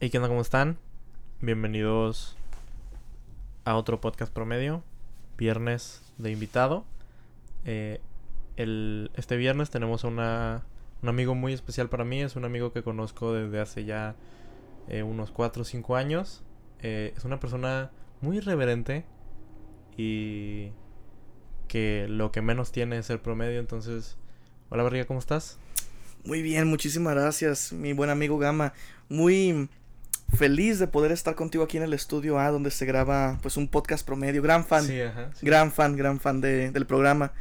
Hey, ¿qué onda? ¿Cómo están? Bienvenidos a otro podcast promedio, viernes de invitado. Eh, el, este viernes tenemos una, un amigo muy especial para mí, es un amigo que conozco desde hace ya eh, unos 4 o 5 años. Eh, es una persona muy irreverente y que lo que menos tiene es el promedio, entonces... Hola, Barriga, ¿cómo estás? Muy bien, muchísimas gracias, mi buen amigo Gama. Muy feliz de poder estar contigo aquí en el estudio A, donde se graba pues un podcast promedio. Gran fan, Sí, ajá. sí. gran fan, gran fan de, del programa.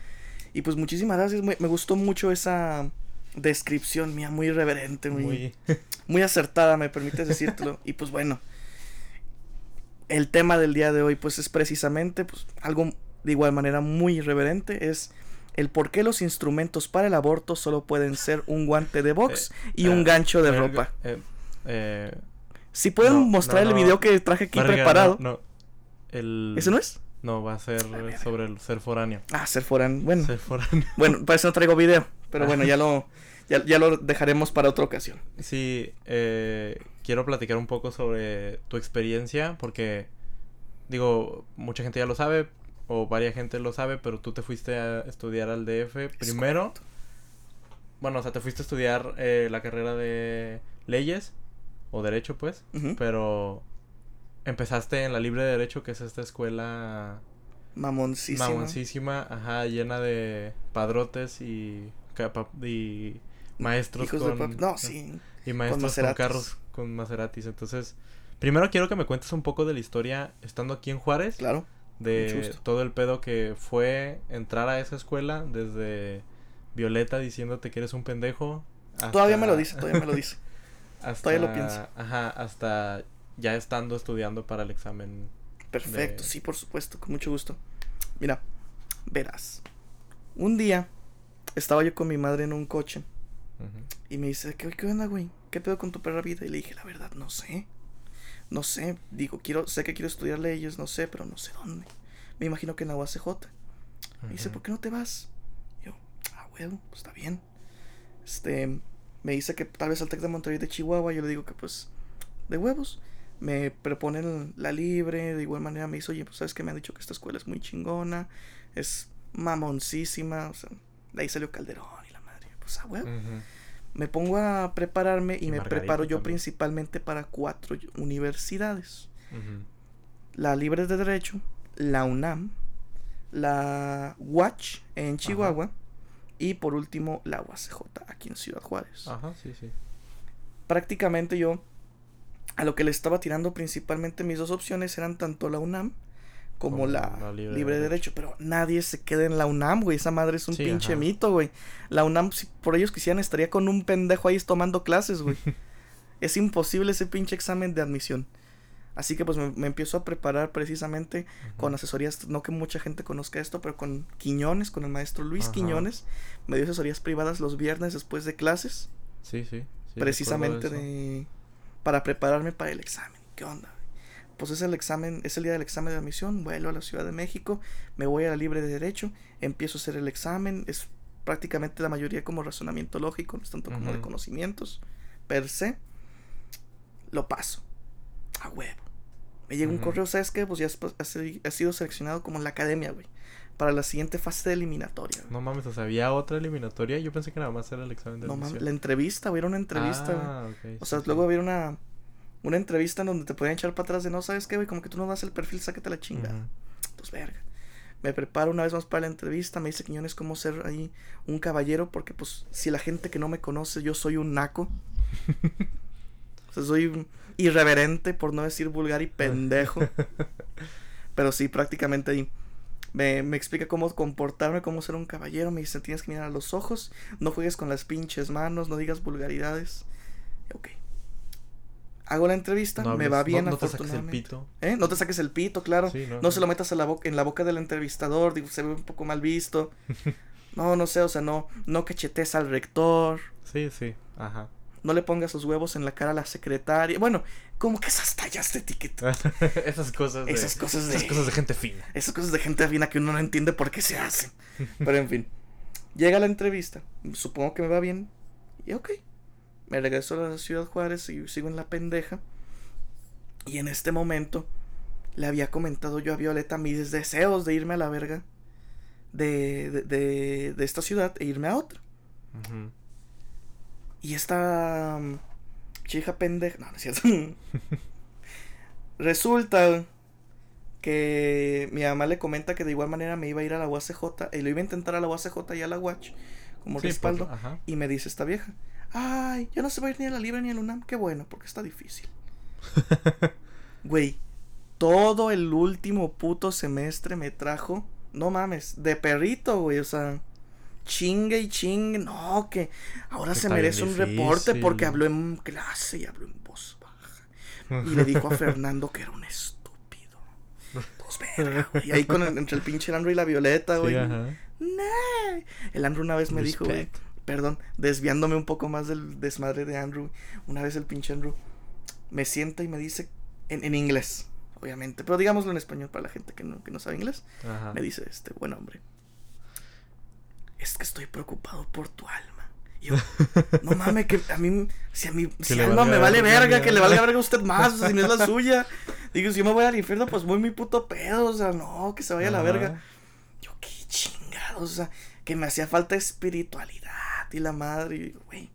Y pues muchísimas gracias, me, me gustó mucho esa descripción mía, muy irreverente, muy, muy... Muy... acertada, me permites decírtelo. y pues bueno, el tema del día de hoy pues es precisamente pues algo de igual manera muy irreverente, es el por qué los instrumentos para el aborto solo pueden ser un guante de box y un eh, gancho de eh, ropa. Si pueden no, mostrar no, el video que traje aquí preparado. No. El... ¿Ese no es? No, va a ser sobre el ser foráneo. Ah, ser forán. Bueno, Ser foráneo. bueno, para eso no traigo video. Pero bueno, ya lo, ya, ya lo dejaremos para otra ocasión. Sí, eh, quiero platicar un poco sobre tu experiencia porque, digo, mucha gente ya lo sabe o varias gente lo sabe, pero tú te fuiste a estudiar al DF primero. correcto. Bueno, o sea, te fuiste a estudiar eh, la carrera de leyes o derecho, pues, pero empezaste en la Libre de Derecho, que es esta escuela Mamoncísimo. mamoncísima, ajá, llena de padrotes y, maestros Hijos con... de No, sí. Y maestros con, carros con Maseratis. Entonces, primero quiero que me cuentes un poco de la historia estando aquí en Juárez. Claro. De todo el pedo que fue entrar a esa escuela. Desde Violeta diciéndote que eres un pendejo. Todavía me lo dice, todavía me lo dice. hasta, todavía lo pienso. Ajá, hasta ya estando estudiando para el examen. Perfecto, De- sí, por supuesto, con mucho gusto. Mira, verás. Un día estaba yo con mi madre en un coche Ujú. y me dice, ¿qué, qué onda, güey? ¿Qué pedo con tu perra vida? Y le dije, la verdad, no sé. No sé, digo, quiero, sé que quiero estudiar leyes, no sé, pero no sé dónde. Me imagino que en la UACJ. Me dice. ¿por qué no te vas? Yo, ah, huevo, pues está bien. Este, me dice que tal vez al Tec de Monterrey de Chihuahua. Yo le digo que pues, de huevos. Me proponen la libre. De igual manera me dice, oye, pues sabes que me han dicho que esta escuela es muy chingona. Es mamoncísima. O sea, de ahí salió Calderón y la madre. Pues a huevo. Ujú. Me pongo a prepararme y, Y me Margarita preparo yo también. principalmente para cuatro universidades la Libre de Derecho, la UNAM, la UACH en Chihuahua y por último la UACJ aquí en Ciudad Juárez. Ajá, sí, sí. Prácticamente yo a lo que le estaba tirando principalmente mis dos opciones eran tanto la UNAM como, Como la, la Libre Libre, de de Derecho, pero nadie se queda en la UNAM, güey, esa madre es un Sí, pinche ajá. mito, güey. La UNAM si por ellos quisieran estaría con un pendejo ahí tomando clases, güey. es imposible ese pinche examen de admisión. Así que pues me, me empiezo a preparar precisamente con asesorías, no que mucha gente conozca esto, pero con Quiñones, con el maestro Luis. Quiñones, me dio asesorías privadas los viernes después de clases, Sí, sí. sí, precisamente de para prepararme para el examen. ¿Qué onda? Pues es el examen, es el día del examen de admisión, vuelo a la Ciudad de México, me voy a la libre de derecho, empiezo a hacer el examen, es prácticamente la mayoría como razonamiento lógico, no es tanto como de conocimientos per se. Lo paso. A huevo. Me llega un correo, ¿sabes qué? Pues ya has, has- has sido seleccionado como en la academia, güey. Para la siguiente fase de eliminatoria. güey. No mames, o sea, había otra eliminatoria. Yo pensé que nada más era el examen de No mames, la entrevista, güey, era una entrevista, güey. Ah, ok, O sí, sea, sí. luego había una, una entrevista en donde te podían echar para atrás de no, ¿sabes qué, güey? Como que tú no das el perfil, sáquete la chingada. Ujú. Pues verga. Me preparo una vez más para la entrevista, me dice Quiñones cómo ser ahí un caballero, porque pues si la gente que no me conoce, yo soy un naco. Sea, soy irreverente, por no decir vulgar y pendejo. Pero sí, prácticamente ahí. Me, me explica cómo comportarme, cómo ser un caballero. Me dice, tienes que mirar a los ojos, no juegues con las pinches manos, no digas vulgaridades. Ok. Hago la entrevista, No me va bien no, no te saques el pito. ¿Eh? No te saques el pito, claro. Sí, no, No se lo metas a la boca, en la boca del entrevistador, digo, se ve un poco mal visto. No, no sé, o sea, no, no cachetes al rector, Sí, sí. Ajá. No le pongas los huevos en la cara a la secretaria. Bueno, como que esas tallas de etiqueta, esas cosas de, Esas cosas de- esas cosas de gente fina. esas cosas de gente fina que uno no entiende por qué se hacen. Pero en fin, llega la entrevista, supongo que me va bien, y ok. Me regreso a la ciudad Juárez y sigo en la pendeja. Y en este momento le había comentado yo a Violeta mis deseos de irme a la verga de, de, de, de esta ciudad e irme a otra. Ujú. Y esta mm, chica pendeja. No, no es cierto. Resulta que mi mamá le comenta que de igual manera me iba a ir a la UACJ y lo iba a intentar a la UACJ y a la Watch como Sí, respaldo. pues, ajá. Y me dice esta vieja: Ay, ya no se va a ir ni a la Libre ni a la UNAM. Qué bueno, porque está difícil. Güey, todo el último puto semestre me trajo. No mames, de perrito, güey. O sea, chingue y chingue. No, que ahora se merece un reporte porque habló en clase y habló en voz baja. Y le dijo a Fernando que era un estúpido. Pues verga, güey. Y ahí con el- entre el pinche Andrew y la Violeta, güey. Sí, ajá. Nah. El Andrew una vez me dijo, güey. Perdón, desviándome un poco más del desmadre de Andrew. Una vez el pinche Andrew me sienta y me dice en, en inglés, obviamente, pero digámoslo en español para la gente que no, que no sabe inglés. Ajá. Me dice este buen hombre. Es que estoy preocupado por tu alma. Y yo, no mames, que a mí, si a mí, si alma me vale verga, que le valga ya. verga a usted más, o sea, si no es la suya. Digo, si yo me voy al infierno, pues voy mi puto pedo, o sea, no, que se vaya a la verga. Yo, qué chingados, o sea, que me hacía falta espiritualidad y la madre, y digo, güey,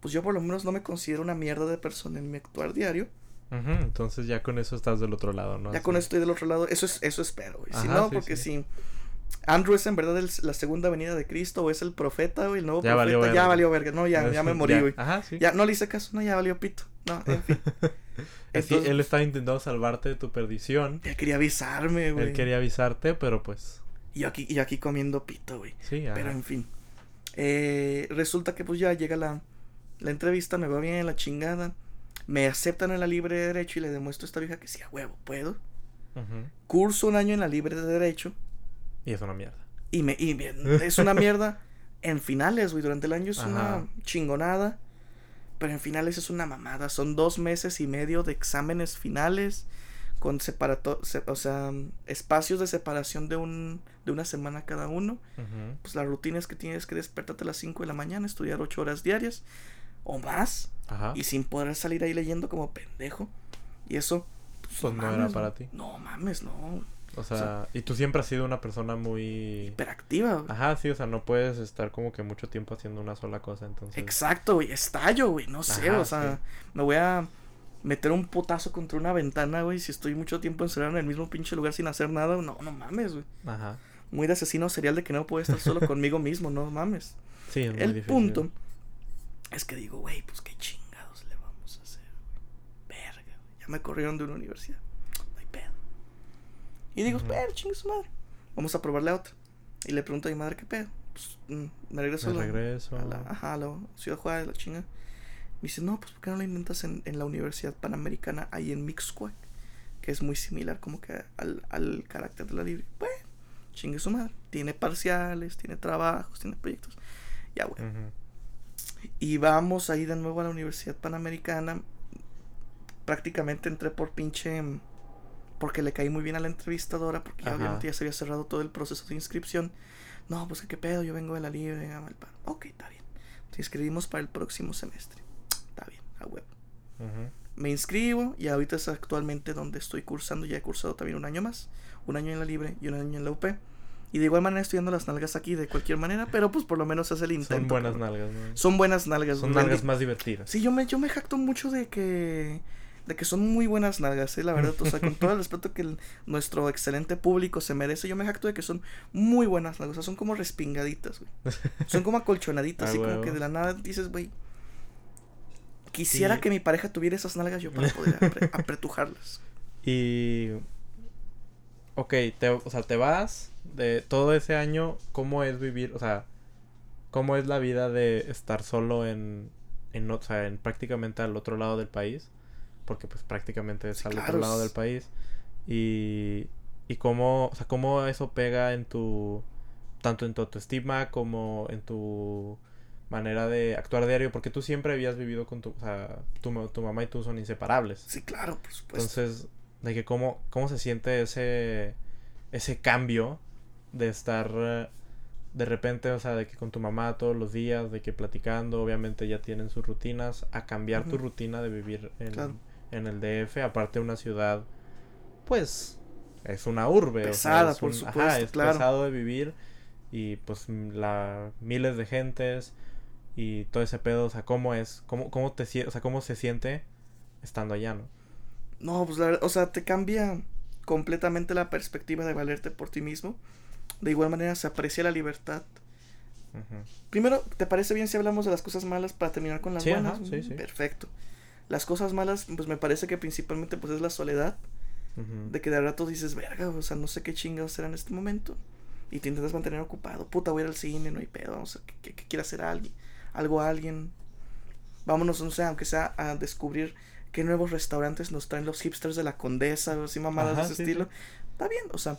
pues yo por lo menos no me considero una mierda de persona en mi actuar diario. Entonces ya con eso estás del otro lado, ¿no? Ya Así. con eso estoy del otro lado, eso es, eso espero, güey. Si no, sí, porque sí. si Andrew es en verdad el- la segunda venida de Cristo o es el profeta, güey, el nuevo Ya profeta, valió ya valió verga, no, ya, ya me morí, güey. Ajá, sí. Ya no le hice caso, no, ya valió pito. No, en fin. Él estaba intentando salvarte de tu perdición. Ya quería avisarme, güey. Él quería avisarte, pero pues. Y yo aquí, y yo aquí comiendo pito, güey. Sí, ajá. Pero en fin. Eh, resulta que pues ya llega la, la entrevista, me va bien, la chingada. Me aceptan en la libre de derecho y le demuestro a esta vieja que sí, a huevo, puedo. Curso un año en la libre de derecho Y es una mierda. y me y es una mierda en finales, güey. Durante el año es una chingonada. Pero en finales es una mamada. Son dos meses y medio de exámenes finales. Con separato se- o sea, espacios de separación de un de una semana cada uno. Pues la rutina es que tienes que despertarte a las 5 de la mañana, estudiar 8 horas diarias o más. Ajá. Y sin poder salir ahí leyendo como pendejo. Y eso. Pues no era para ti. No mames, no. O sea, y tú siempre has sido una persona muy. Hiperactiva, güey. Ajá, sí, o sea, no puedes estar como que mucho tiempo haciendo una sola cosa, entonces. Exacto, güey. Estallo, güey. No sé, Ajá, o sea, me voy a meter un putazo contra una ventana, güey. Si estoy mucho tiempo encerrado en el mismo pinche lugar sin hacer nada, no, no mames, güey. Ajá. Muy de asesino serial de que no puedo estar solo conmigo mismo, no mames. Sí, es muy El difícil. punto es que digo, güey, pues qué chingados le vamos a hacer, güey. Verga, güey. Ya me corrieron de una universidad. Y digo, espera, chingue su madre. Vamos a probarle a otra. Y le pregunto a mi madre, ¿qué pedo? Pues mm, me regreso Me a la, regreso. a la, ajá, a la Ciudad Juárez, la chinga. Me dice, no, pues ¿por qué no la intentas en, en la Universidad Panamericana ahí en Mixcoac? Que es muy similar como que al, al carácter de la libre. Bueno, chingue su madre. Tiene parciales, tiene trabajos, tiene proyectos. Ya, güey. Y vamos ahí de nuevo a la Universidad Panamericana. Prácticamente entré por pinche. Porque le caí muy bien a la entrevistadora. Porque ya obviamente ya se había cerrado todo el proceso de inscripción. No, pues qué pedo, yo vengo de la libre. venga, mal paro. Ok, está bien. Te inscribimos para el próximo semestre. Está bien, a huevo. Ujú. Me inscribo y ahorita es actualmente donde estoy cursando. Ya he cursado también un año más. Un año en la libre y un año en la UP. Y de igual manera estoy dando las nalgas aquí de cualquier manera. Pero pues por lo menos hace el intento. Son buenas cabrón. nalgas, ¿no? Son buenas nalgas. Son nalgas más divertidas. Sí, yo me, yo me jacto mucho de que de que son muy buenas nalgas, ¿eh? la verdad, o sea, con todo el respeto que el- nuestro excelente público se merece, yo me jacto de que son muy buenas nalgas, o sea, son como respingaditas, güey. Son como acolchonaditas, Ah, así como que de la nada dices, güey, quisiera Sí. que mi pareja tuviera esas nalgas yo para poder apre- apretujarlas. Y. Ok, te, o sea, te vas de todo ese año. ¿Cómo es vivir? O sea, ¿cómo es la vida de estar solo en. en o sea, en prácticamente al otro lado del país? Porque, pues, prácticamente es Sí, al claro, otro lado del país. Y. Y cómo. O sea, cómo eso pega en tu. Tanto en tu autoestima como en tu manera de actuar diario. Porque tú siempre habías vivido con tu. O sea, tu, tu mamá y tú son inseparables. Sí, claro, por supuesto. Entonces, de que cómo, cómo se siente ese, ese cambio de estar de repente, o sea, de que con tu mamá todos los días, de que platicando, obviamente ya tienen sus rutinas, a cambiar tu rutina de vivir en, Claro. En el DF, aparte de una ciudad, pues, es una urbe. Pesada, o sea, es por un- supuesto, ajá, es claro. pesado de vivir y pues la miles de gentes y todo ese pedo, o sea, cómo es, cómo, cómo te o sea, cómo se siente estando allá, ¿no? No, pues la verdad, o sea, te cambia completamente la perspectiva de valerte por ti mismo. De igual manera se aprecia la libertad. Primero, ¿te parece bien si hablamos de las cosas malas para terminar con las Sí, buenas? ajá, sí, sí. Perfecto. Las cosas malas, pues me parece que principalmente pues es la soledad. De que de rato dices, verga, o sea, no sé qué chingados será en este momento. Y te intentas mantener ocupado. Puta, voy a ir al cine, no hay pedo. Vamos a que, que- quiera hacer alguien. Algo a alguien. Vámonos, no sé, aunque sea a descubrir qué nuevos restaurantes nos traen los hipsters de la condesa o así mamadas Ajá, de ese sí, estilo. Está bien, o sea.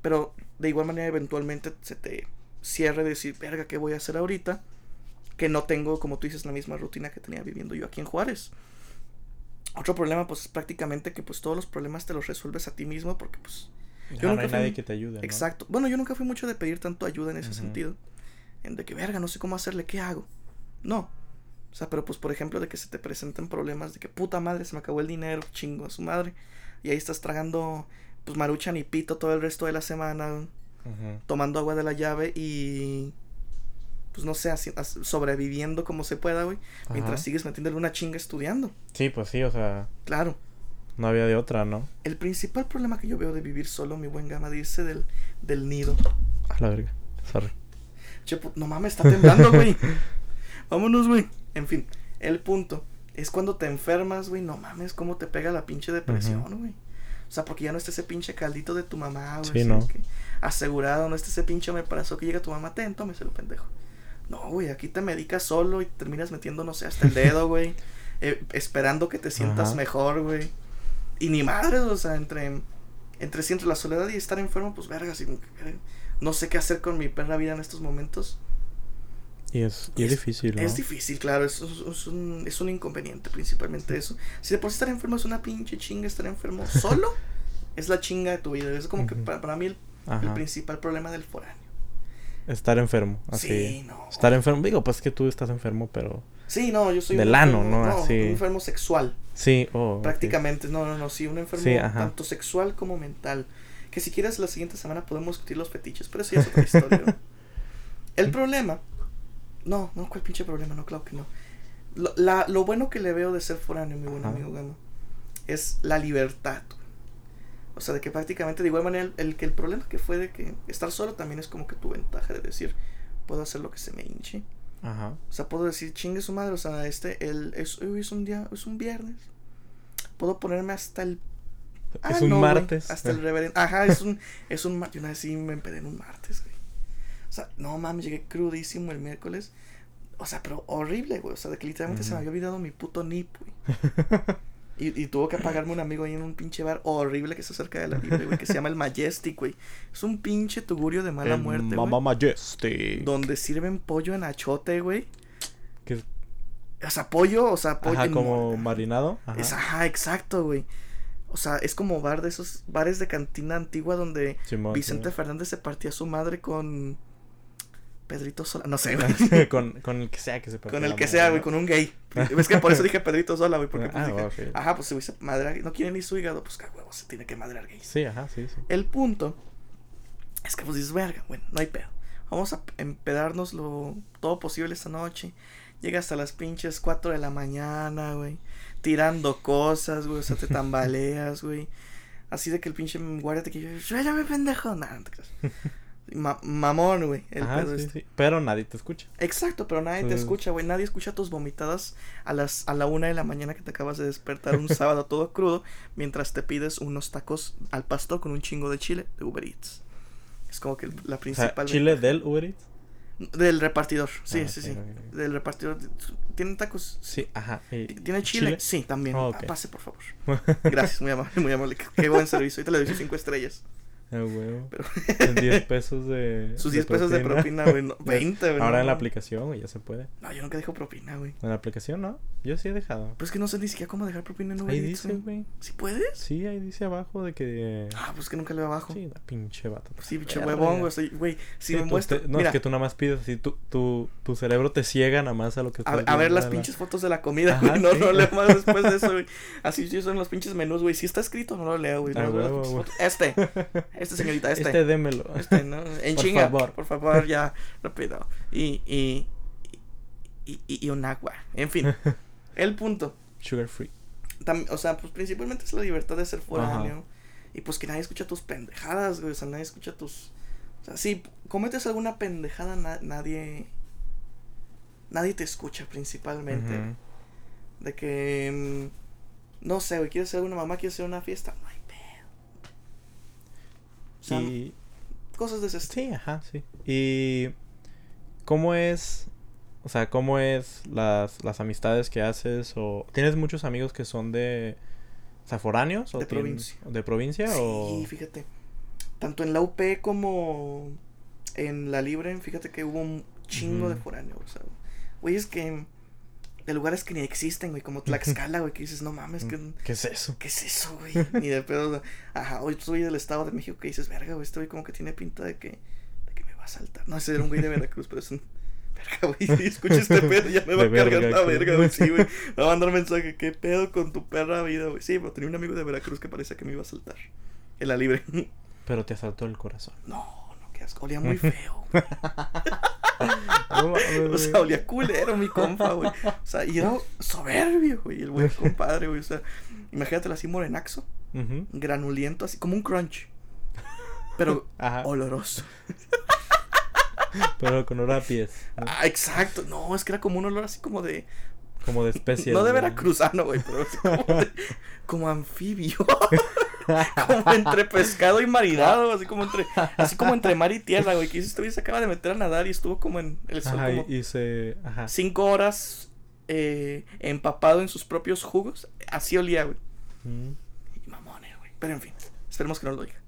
Pero de igual manera, eventualmente se te cierre de decir, verga, ¿qué voy a hacer ahorita? Que no tengo, como tú dices, la misma rutina que tenía viviendo yo aquí en Juárez. Otro problema, pues, es prácticamente que, pues, todos los problemas te los resuelves a ti mismo porque, pues, yo no nunca hay fui- nadie que te ayude, ¿no? Exacto. Bueno, yo nunca fui mucho de pedir tanto ayuda en ese sentido. En de que, verga, no sé cómo hacerle, ¿qué hago? No. O sea, pero pues, por ejemplo, de que se te presenten problemas de que, puta madre, se me acabó el dinero, chingo a su madre. Y ahí estás tragando, pues, maruchan y pito todo el resto de la semana, Ujú. tomando agua de la llave y... Pues no sé, así- as- sobreviviendo como se pueda, güey. Mientras sigues metiéndole una chinga estudiando. Sí, pues sí, o sea, Claro. no había de otra, ¿no? El principal problema que yo veo de vivir solo, mi buen gama, de irse del, del nido. A la verga. Sorry. Che, no mames, está temblando, güey. Vámonos, güey. En fin, el punto es cuando te enfermas, güey. No mames, cómo te pega la pinche depresión, güey. O sea, porque ya no está ese pinche caldito de tu mamá, güey. Sí, no. que asegurado, no está ese pinche me pasó que llega tu mamá, ten, tómeselo, pendejo. No, güey, aquí te medicas solo y terminas metiendo, no sé, hasta el dedo, güey. eh, esperando que te sientas Ajá. mejor, güey. Y ni madres, o sea, entre, entre sí, entre la soledad y estar enfermo, pues verga, que, eh, no sé qué hacer con mi perra vida en estos momentos. Y es, y es, difícil, ¿no? Es difícil, claro, es, es- un, es un inconveniente, principalmente eso. Si de por sí estar enfermo es una pinche chinga, estar enfermo solo es la chinga de tu vida. Es como que para, para mí el, principal problema del foráneo. Estar enfermo, así. Sí, no. Estar enfermo. Digo, pues que tú estás enfermo, pero. Sí, no, yo soy Del un ano, enfermo- ¿no? Así. un enfermo sexual, Sí, oh. prácticamente. No, no, no, sí, un enfermo Sí, tanto sexual como mental. Que si quieres la siguiente semana podemos discutir los fetiches, pero eso ya es otra historia. ¿no? El problema, no, no, ¿cuál pinche problema? No, claro que no. Lo, la, lo bueno que le veo de ser foráneo, mi buen amigo Gama, es la libertad. O sea, de que prácticamente de igual manera el, el que el problema que fue de que estar solo también es como que tu ventaja de decir, puedo hacer lo que se me hinche. Ajá. O sea, puedo decir, chingue su madre, o sea, este, el, es, hoy es un día, es un viernes. Puedo ponerme hasta el... Ah, es un no, güey, martes. hasta el reverendo. Ajá, es un, es un martes. Una vez sí me empedé en un martes, güey. O sea, no mames, llegué crudísimo el miércoles. O sea, pero horrible, güey. O sea, de que literalmente se me había olvidado mi puto nip, güey. Y, y tuvo que pagarme un amigo ahí en un pinche bar horrible que está cerca de la libre, güey, que se llama el Majestic, güey. Es un pinche tugurio de mala El muerte, güey. Majestic. Donde sirven pollo en achote, güey. Es- O sea, pollo, o sea, pollo Ajá, en como marinado. Ajá. Es, ajá, exacto, güey. O sea, es como bar de esos bares de cantina antigua donde Simón, Vicente. Fernández se partía su madre con Pedrito Sola. No sé, güey. con, con el que sea que se con el que madre, sea, ¿no? güey, con un gay. Es que por eso dije Pedrito Sola, güey, porque pues, Ah, dije, ok. ajá, pues si hubiese madre, no quiere ni su hígado, pues que a huevo se tiene que madrear gays. Sí, ajá, sí, sí. El punto es que pues dices, verga, bueno, no hay pedo. Vamos a empedarnos lo todo posible esta noche. Llega hasta las pinches 4 de la mañana, güey. Tirando cosas, güey. O sea, te tambaleas, güey. Así de que el pinche guardia te quiere. ¡Suéltame, pendejo! Nah, no te creas. Ma- mamón, güey. El Ajá, pedo sí, este. sí. Pero nadie te escucha. Exacto, pero nadie te escucha, güey. Nadie escucha tus vomitadas a las a la una de la mañana que te acabas de despertar un sábado todo crudo mientras te pides unos tacos al pastor con un chingo de chile de Uber Eats. Es como que la O sea, principal. Chile ventaja. del Uber Eats. Del repartidor, sí, Ah, sí, sí. Del repartidor. ¿Tienen tacos? Sí, ajá. ¿Tiene chile? Sí, también. Oh. Pase, por favor. Gracias, muy amable, muy amable. Qué buen servicio. Ahorita le doy cinco estrellas. Ah, huevo. Pero- En 10 pesos de. Sus 10 pesos de propina, güey. no, 20, güey. Ahora no, en la aplicación, güey, ya se puede. No, yo nunca dejo propina, güey. En la aplicación, ¿no? Yo sí he dejado. Pero es que no sé ni siquiera cómo dejar propina en Uber Ahí dice, güey. ¿Sí puedes? Sí, ahí dice abajo de que. Ah, pues que nunca le abajo. Sí, da pinche vato. Sí, pinche huevón, güey. Güey, si Sí, me tú muestras. te- no, mira, es que tú nada más pides así, tu, tu, tu cerebro te ciega nada más a lo que a, estás a ver viendo, las la- pinches fotos de la comida, güey. No, sí. no leo más después de eso, güey. Así sí son los pinches menús, güey. Si está escrito, no lo leo, güey. No. Este, este señorita, este. Este démelo. Este, ¿no? En Por chinga, favor. por favor, ya, rápido. Y, y, y, y, y un agua. En fin, el punto. Sugar free. Tam- o sea, pues principalmente es la libertad de ser foráneo. Y pues que nadie escucha tus pendejadas, güey. O sea, nadie escucha tus. O sea, si cometes alguna pendejada, na- nadie. Nadie te escucha principalmente. De que. mm, no sé, güey, quieres ser una mamá, quieres hacer una fiesta. No hay Y cosas de ese estilo. Sí, ajá, sí. ¿Y cómo es, o sea, cómo es las, las amistades que haces? o ¿Tienes muchos amigos que son de, o sea, foráneos? O De provincia. ¿De provincia o...? Sí, fíjate. Tanto en la UP como en la Libre, fíjate que hubo un chingo de foráneos. O sea, güey, es que de lugares que ni existen, güey, como Tlaxcala, güey, que dices, no mames, que, ¿Qué es eso? ¿qué es eso, güey? Ni de pedo. Ajá, hoy soy del Estado de México que dices, verga, güey, este güey como que tiene pinta de que, de que me va a saltar. No, ese era un güey de Veracruz, pero es un. Verga, güey, si escucha este pedo, ya me va a cargar verga, la verga, güey. Sí, güey. Me va a mandar mensaje, ¿qué pedo con tu perra vida, güey? Sí, pero tenía un amigo de Veracruz que parecía que me iba a saltar. En la libre. Pero te asaltó el corazón. No, no, qué asco. Olía muy feo. güey. No O güey. sea, olía culero mi compa, güey. O sea, y era soberbio, güey, el buen compadre, güey. O sea, imagínatelo así morenaxo, Ujú. granuliento, así como un crunch. Pero Ajá. oloroso. Pero con olor a pies. ¿no? Ah, exacto. No, es que era como un olor así como de. Como de especie. No de veracruzano, güey, pero así como de. Como anfibio. como entre pescado y marinado, así como entre. Así como entre mar y tierra, güey. Que este güey se acaba de meter a nadar y estuvo como en el sol Ajá, como y se... Ajá. cinco horas eh, empapado en sus propios jugos. Así olía, güey. Mm. Y mamones, güey. Pero en fin, esperemos que no lo diga.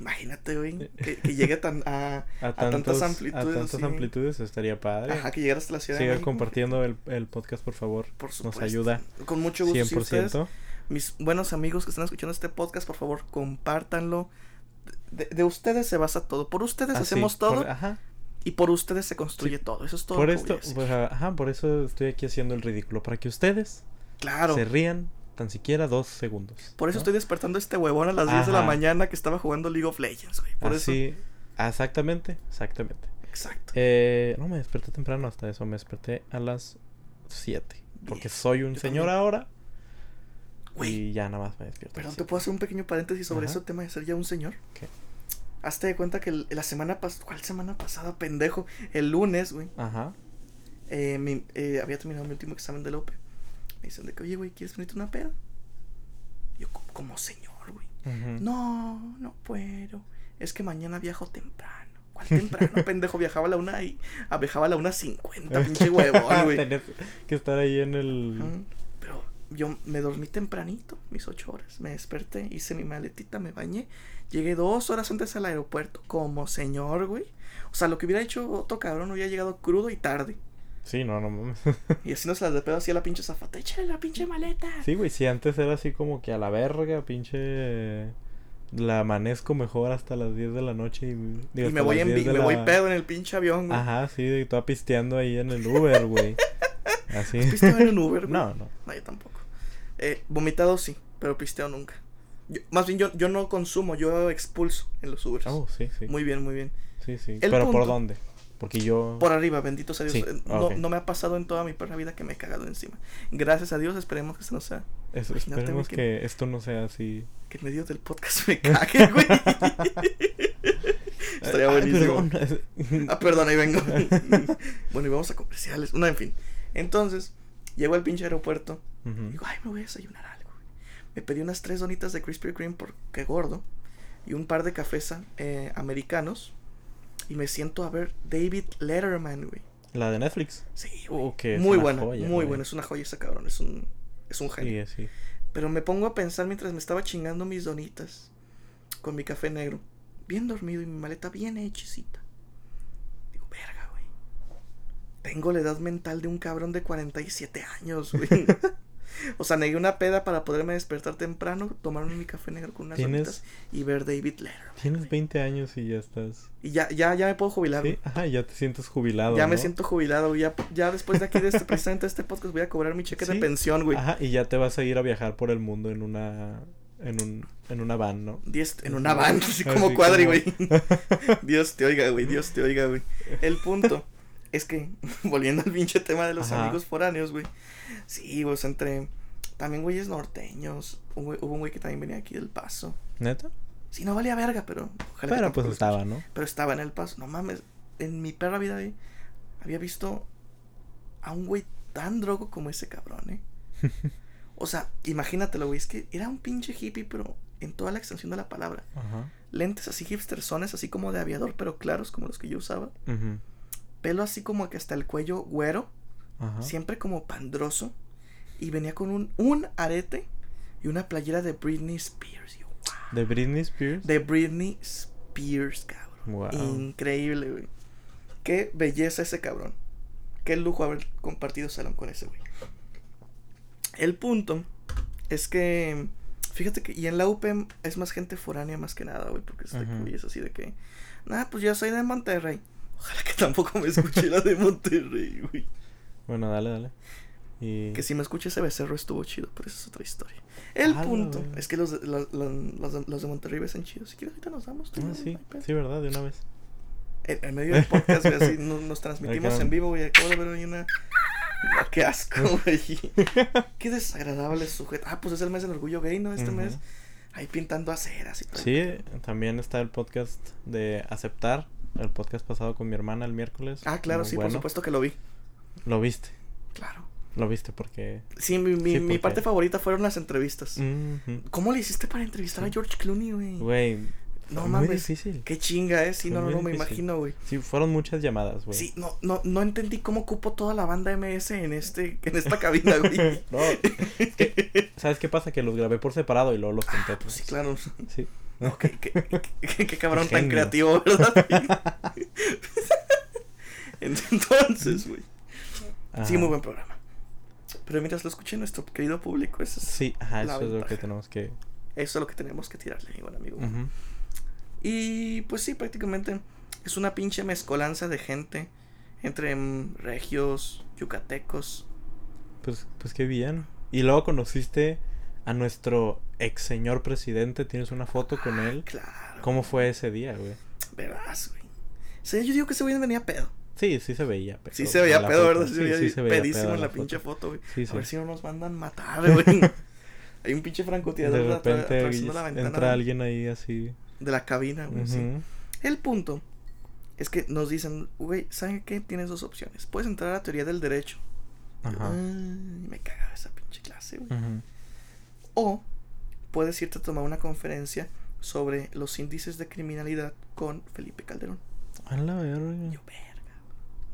Imagínate, güey, que, que llegue tan a, A, tantas amplitudes. A tantas amplitudes estaría padre. Ajá, que llegara hasta la ciudad Siga compartiendo el, el podcast, por favor. Por Nos supuesto. ayuda Con mucho gusto. Si ustedes, 100%. Mis buenos amigos que están escuchando este podcast, por favor, compártanlo. De, de ustedes se basa todo. Por ustedes Así, hacemos todo por- ajá. y por ustedes se construye Sí. todo. Eso es todo. Por lo que esto, pues, ajá, por eso estoy aquí haciendo el ridículo. Para que ustedes claro. se rían tan siquiera dos segundos. Por eso ¿no? estoy despertando a este huevón a las 10 de la Ajá. mañana que estaba jugando League of Legends, güey. Por eso. Así, exactamente, exactamente. Exacto. Eh, no me desperté temprano hasta eso, me desperté a las 7. Porque soy un yo señor también. ahora. Y ya nada más me despierto. Perdón, ¿te puedo hacer un pequeño paréntesis sobre Ajá. ese tema de ser ya un señor? ¿Qué? Hazte de cuenta que el- la semana pasada, ¿cuál semana pasada, pendejo? El lunes, güey, Ajá. eh, mi- eh, había terminado mi último examen de Lope. Me dicen de que, oye, güey, ¿quieres venirte una peda? Yo, "Co- como señor, güey. ujú. No, no puedo. Es que mañana viajo temprano. ¿Cuál temprano, pendejo? Viajaba a la una y ah, viajaba a la una cincuenta, pinche huevón, güey. Tenés que estar ahí en el. Yo me dormí tempranito, mis ocho horas. Me desperté, hice mi maletita, me bañé. Llegué dos horas antes al aeropuerto, como señor, güey. O sea, lo que hubiera hecho otro cabrón hubiera llegado crudo y tarde. Sí, no, no mames. Y así nos las de pedo hacía la pinche zafata. Échale la pinche maleta. Sí, güey, si antes era así como que a la verga, pinche. La amanezco mejor hasta las 10 de la noche y, digo, y me voy, en, 10 vi- de me la- voy pedo en el pinche avión, güey. Ajá, sí, y toda pisteando ahí en el Uber, güey. Así. ¿Has pisteado en un Uber, güey? No, no. No, yo tampoco. Eh, vomitado sí, pero pisteo nunca. Yo- más bien, yo, yo no consumo, yo expulso en los Ubers. Oh, sí, sí. Muy bien, muy bien. Sí, sí. El Pero ¿por dónde? Porque yo. Por arriba, bendito sea Dios. Sí, Eh, no, ok. no me ha pasado en toda mi perra vida que me he cagado encima. Gracias a Dios, esperemos que esto no sea. Es- Imagínate, esperemos que esto no sea así. Que en medio del podcast me cague, güey. Estaría Ay, buenísimo. perdón. Ah, perdón, ahí vengo. bueno, y vamos a comerciales. No, en fin. Entonces, llego al pinche aeropuerto. Digo, ay, me voy a desayunar algo. Me pedí unas tres donitas de Krispy Kreme porque gordo. Y un par de cafés eh, americanos. Y me siento a ver David Letterman, güey. La de Netflix. Sí, güey. Oh, es muy buena, joya, muy buena. Es una joya ese cabrón. Es un, es un genio. Sí, sí. Pero me pongo a pensar mientras me estaba chingando mis donitas. con mi café negro, bien dormido y mi maleta bien hechicita. Digo, verga, güey. Tengo la edad mental de un cabrón de 47 años, güey. o sea, negué una peda para poderme despertar temprano, tomarme mi café negro con unas ¿Tienes- y ver David Letterman. Tienes 20 años y ya estás. Y ya, ya, ya me puedo jubilar. Sí, ajá, ya te sientes jubilado. Ya me siento jubilado, güey. Ya, ya después de aquí, de este, precisamente de este podcast, voy a cobrar mi cheque de pensión, güey. Ajá, y ya te vas a ir a viajar por el mundo en una. En un. En una van, ¿no? Diez- en una van, así Así como cuadri, como- güey. Dios te oiga, güey. Dios te oiga, güey. El punto es que, volviendo al pinche tema de los Ajá. amigos foráneos, güey. Sí, pues entre. También güeyes norteños. Un güey- hubo un güey que también venía aquí del paso. ¿Neta? Sí, no valía verga, pero. ojalá Pero pues estaba. ¿no? Pero estaba en el paso. No mames. En mi perra vida, güey, había visto a un güey tan drogo como ese cabrón, ¿eh? O sea, imagínatelo, güey. Es que era un pinche hippie, pero en toda la extensión de la palabra. Ajá. Lentes así hipstersones, así como de aviador, pero claros, como los que yo usaba. ujú, Pelo así como que hasta el cuello güero, Ajá. siempre como pandroso. Y venía con un, un arete y una playera de Britney Spears. Yo, wow. ¿De Britney Spears? De Britney Spears, cabrón. Wow. Increíble, güey. Qué belleza ese cabrón. Qué lujo haber compartido salón con ese güey. El punto es que. Fíjate que. Y en la UPEM es más gente foránea más que nada, güey. Porque este güey es así de que. Nah, pues yo soy de Monterrey. Ojalá que tampoco me escuche la de Monterrey, güey. Bueno, dale, dale. Y... Que si me escucha ese becerro estuvo chido, pero esa es otra historia. El Ah, la punto es que los, de- los, los, los de- Monterrey besan chidos. Si quieres, ahorita nos damos. Ah, sí, no sí, ¿verdad? De una vez. En, en medio del podcast, güey, así nos, nos transmitimos Acá. en vivo, güey. Acabo de ver ahí una. Ah, Qué asco, güey. Qué desagradable sujeto. Ah, pues es el mes del orgullo gay, ¿no? Este mes. Ahí pintando aceras y todo. Sí, también está el podcast de Aceptar. El podcast pasado con mi hermana el miércoles. Ah, claro, Muy sí, por supuesto que lo vi. Lo viste. Claro. Lo viste porque. Sí, mi, mi, Sí, mi porque- parte favorita fueron las entrevistas. ¿Cómo le hiciste para entrevistar a. George Clooney, güey? Güey. No fue mames. Muy difícil. Qué chinga, eh. Sí, Fue no, no, muy no, me imagino, güey. Sí, fueron muchas llamadas, güey. Sí, no, no, no entendí cómo cupo toda la banda MS en este, en esta cabina, güey. No, es que, ¿sabes qué pasa? Que los grabé por separado y luego los. Ah, pues sí, claro. Sí. No, qué, qué, qué- qué cabrón tan creativo, ¿verdad? Entonces, güey. Sí, muy buen programa. Pero mientras lo escuche nuestro querido público, eso es, Sí, ajá, eso es lo que tenemos que. eso es lo que tenemos que tirarle, buen amigo. Y pues sí, prácticamente es una pinche mezcolanza de gente entre regios, yucatecos. Pues, pues qué bien. Y luego conociste a nuestro ex señor presidente. ¿Tienes una foto con él? Claro. ¿Cómo fue ese día, güey? Verás, güey. Sí, yo digo que ese güey venía pedo. Sí, sí se veía. pero Sí se veía pedo, foto- ¿verdad? Sí, Sí, se veía sí se veía pedísimo pedo en la, foto. pinche foto, güey. Sí, A ver si no nos mandan matar, güey. Hay un pinche francotirador De repente atravesando la ventana entra alguien ahí así. de la cabina, güey. sí. Ujú. El punto es que nos dicen, güey, ¿saben qué? Tienes dos opciones. Puedes entrar a la teoría del derecho. Y yo, Ajá. "Ay, me cagaba esa pinche clase, güey. Ujú. O puedes irte a tomar una conferencia sobre los índices de criminalidad con Felipe Calderón. A la verga. Yo, verga.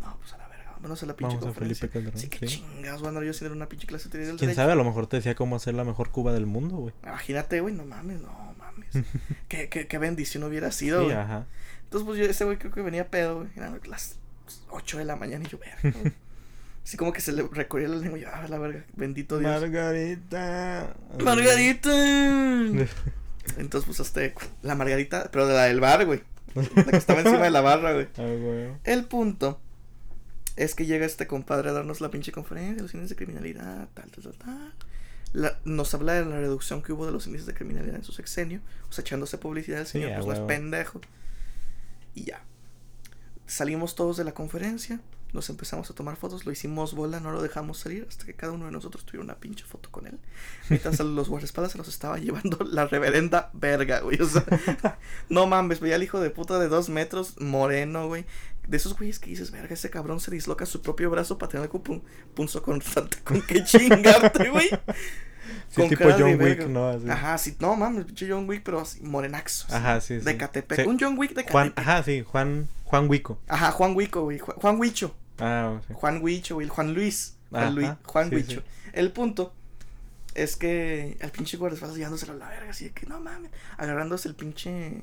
No, pues a la verga. Vámonos a la pinche Vamos a conferencia. Felipe Calderón, Sí, que sí. chingas, voy a yo haciendo una pinche clase de teoría del Quién derecho. sabe, a lo mejor te decía cómo hacer la mejor Cuba del mundo, güey. Imagínate, güey, no mames, no mames. qué, qué, qué bendición hubiera sido, Sí, ajá. Entonces, pues yo, ese güey creo que venía pedo, güey. Eran las 8 de la mañana y yo, verga. Así como que se le recorría la lengua y ah, la verga, bendito Dios. Margarita. ¡Margarita! Entonces, pues hasta la Margarita, pero de la del bar, güey. La que estaba encima de la barra, güey. Ah, güey. El punto es que llega este compadre a darnos la pinche conferencia, los índices de criminalidad, tal, tal, tal, tal. La- nos habla de la reducción que hubo de los índices de criminalidad en su sexenio, o sea, echándose publicidad al señor, pues no es pendejo. Y ya. Salimos todos de la conferencia, nos empezamos a tomar fotos, lo hicimos bola, no lo dejamos salir hasta que cada uno de nosotros tuviera una pinche foto con él. Mientras a los guardaespaldas se los estaba llevando la reverenda verga, güey. O sea, no mames, veía al hijo de puta de dos metros, moreno, güey. De esos güeyes que dices, verga, ese cabrón se disloca su propio brazo para tener un punzo constante con que chingarte, güey. Sí, Con tipo de John Wick. ¿no? Así. Ajá, sí, no mames, pinche John Wick, pero así, morenaxo. Ajá, sí, sí. De Catepec. Un John Wick de Juan, Catepec. ajá, sí, Juan, Juan Wico. Ajá, Juan Wico, güey. Ju- Juan Huicho. Ah, sí. Juan Huicho, güey. Juan Luis. Juan, Ajá, Luis, Juan sí, Huicho. sí. El punto es que el pinche guardaespaldas llevándoselo a la verga, así de que no mames, agarrándose el pinche